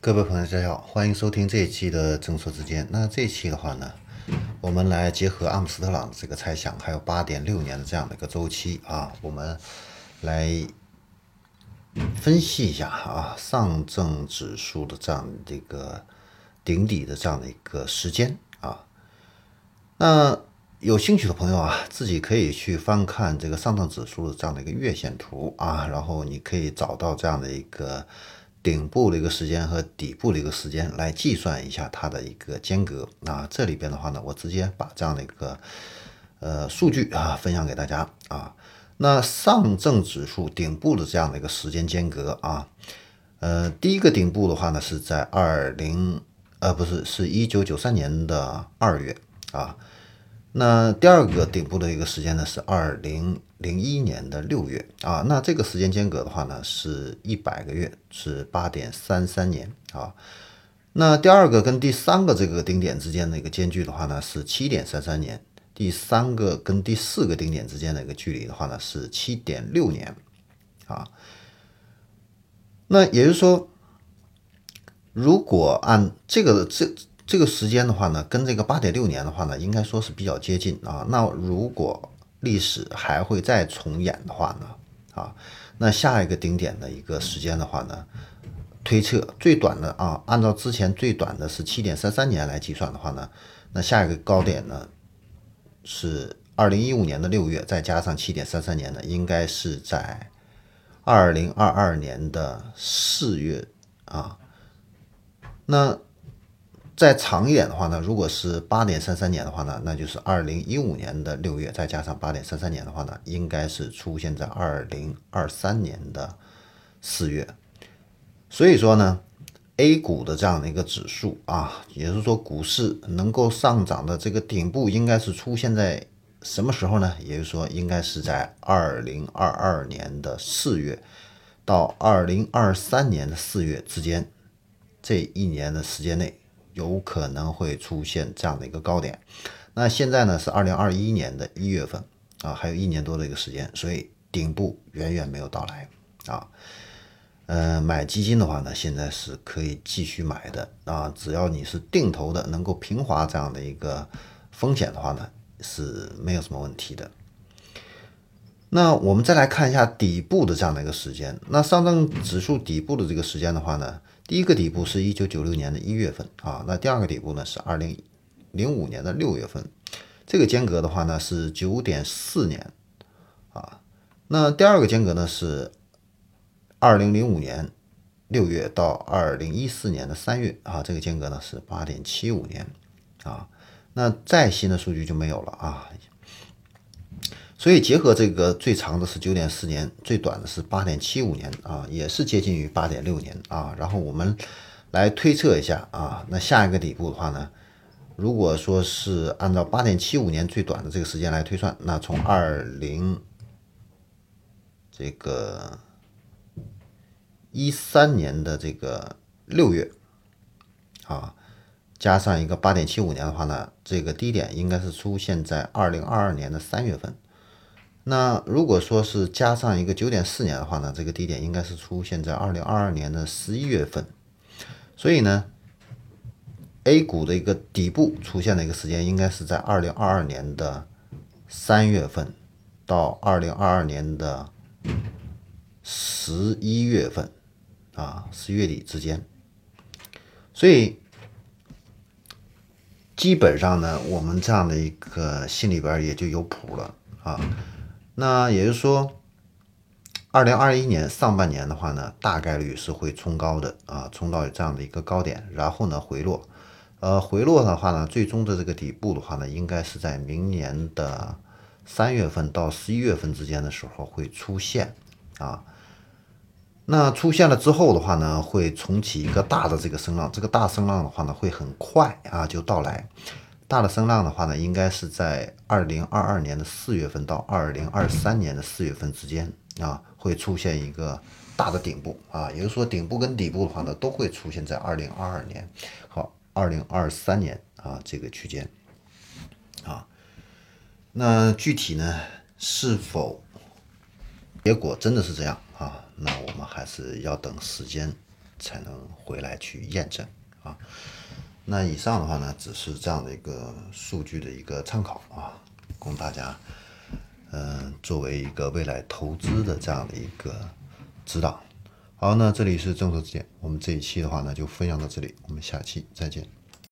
各位朋友，大家好，欢迎收听这一期的正说之间。那这一期的话呢，我们来结合阿姆斯特朗的这个猜想，还有八点六年的这样的一个周期啊，我们来分析一下啊上证指数的这样的一个顶底的这样的一个时间啊。那有兴趣的朋友啊，自己可以去翻看这个上证指数的这样的一个月线图啊，然后你可以找到这样的一个。顶部的一个时间和底部的一个时间来计算一下它的一个间隔啊，这里边的话呢，我直接把这样的一个呃数据啊分享给大家啊。那上证指数顶部的这样的一个时间间隔啊，呃，第一个顶部的话呢是在二零呃不是是一九九三年的二月啊。那第二个顶部的一个时间呢是二零零一年的六月啊，那这个时间间隔的话呢是一百个月，是八点三三年啊。那第二个跟第三个这个顶点之间的一个间距的话呢是七点三三年，第三个跟第四个顶点之间的一个距离的话呢是七点六年啊。那也就是说，如果按这个这。这个时间的话呢，跟这个八点六年的话呢，应该说是比较接近啊。那如果历史还会再重演的话呢，啊，那下一个顶点的一个时间的话呢，推测最短的啊，按照之前最短的是七点三三年来计算的话呢，那下一个高点呢是二零一五年的六月，再加上七点三三年呢，应该是在二零二二年的四月啊，那。再长一点的话呢，如果是八点三三年的话呢，那就是二零一五年的六月，再加上八点三三年的话呢，应该是出现在二零二三年的四月。所以说呢，A 股的这样的一个指数啊，也就是说股市能够上涨的这个顶部，应该是出现在什么时候呢？也就是说，应该是在二零二二年的四月到二零二三年的四月之间这一年的时间内。有可能会出现这样的一个高点，那现在呢是二零二一年的一月份啊，还有一年多的一个时间，所以顶部远远没有到来啊。呃，买基金的话呢，现在是可以继续买的啊，只要你是定投的，能够平滑这样的一个风险的话呢，是没有什么问题的。那我们再来看一下底部的这样的一个时间，那上证指数底部的这个时间的话呢？第一个底部是一九九六年的一月份啊，那第二个底部呢是二零零五年的六月份，这个间隔的话呢是九点四年啊，那第二个间隔呢是二零零五年六月到二零一四年的三月啊，这个间隔呢是八点七五年啊，那再新的数据就没有了啊。所以结合这个最长的是九点四年，最短的是八点七五年啊，也是接近于八点六年啊。然后我们来推测一下啊，那下一个底部的话呢，如果说是按照八点七五年最短的这个时间来推算，那从二零这个一三年的这个六月啊，加上一个八点七五年的话呢，这个低点应该是出现在二零二二年的三月份。那如果说是加上一个九点四年的话呢，这个低点应该是出现在二零二二年的十一月份，所以呢，A 股的一个底部出现的一个时间应该是在二零二二年的三月份到二零二二年的十一月份啊，十月底之间，所以基本上呢，我们这样的一个心里边也就有谱了啊。那也就是说，二零二一年上半年的话呢，大概率是会冲高的啊，冲到这样的一个高点，然后呢回落，呃，回落的话呢，最终的这个底部的话呢，应该是在明年的三月份到十一月份之间的时候会出现啊。那出现了之后的话呢，会重启一个大的这个声浪，这个大声浪的话呢，会很快啊就到来。大的声浪的话呢，应该是在二零二二年的四月份到二零二三年的四月份之间啊，会出现一个大的顶部啊，也就是说顶部跟底部的话呢，都会出现在二零二二年和二零二三年啊这个区间啊。那具体呢，是否结果真的是这样啊？那我们还是要等时间才能回来去验证啊。那以上的话呢，只是这样的一个数据的一个参考啊，供大家嗯作为一个未来投资的这样的一个指导。好，那这里是正说之见，我们这一期的话呢就分享到这里，我们下期再见。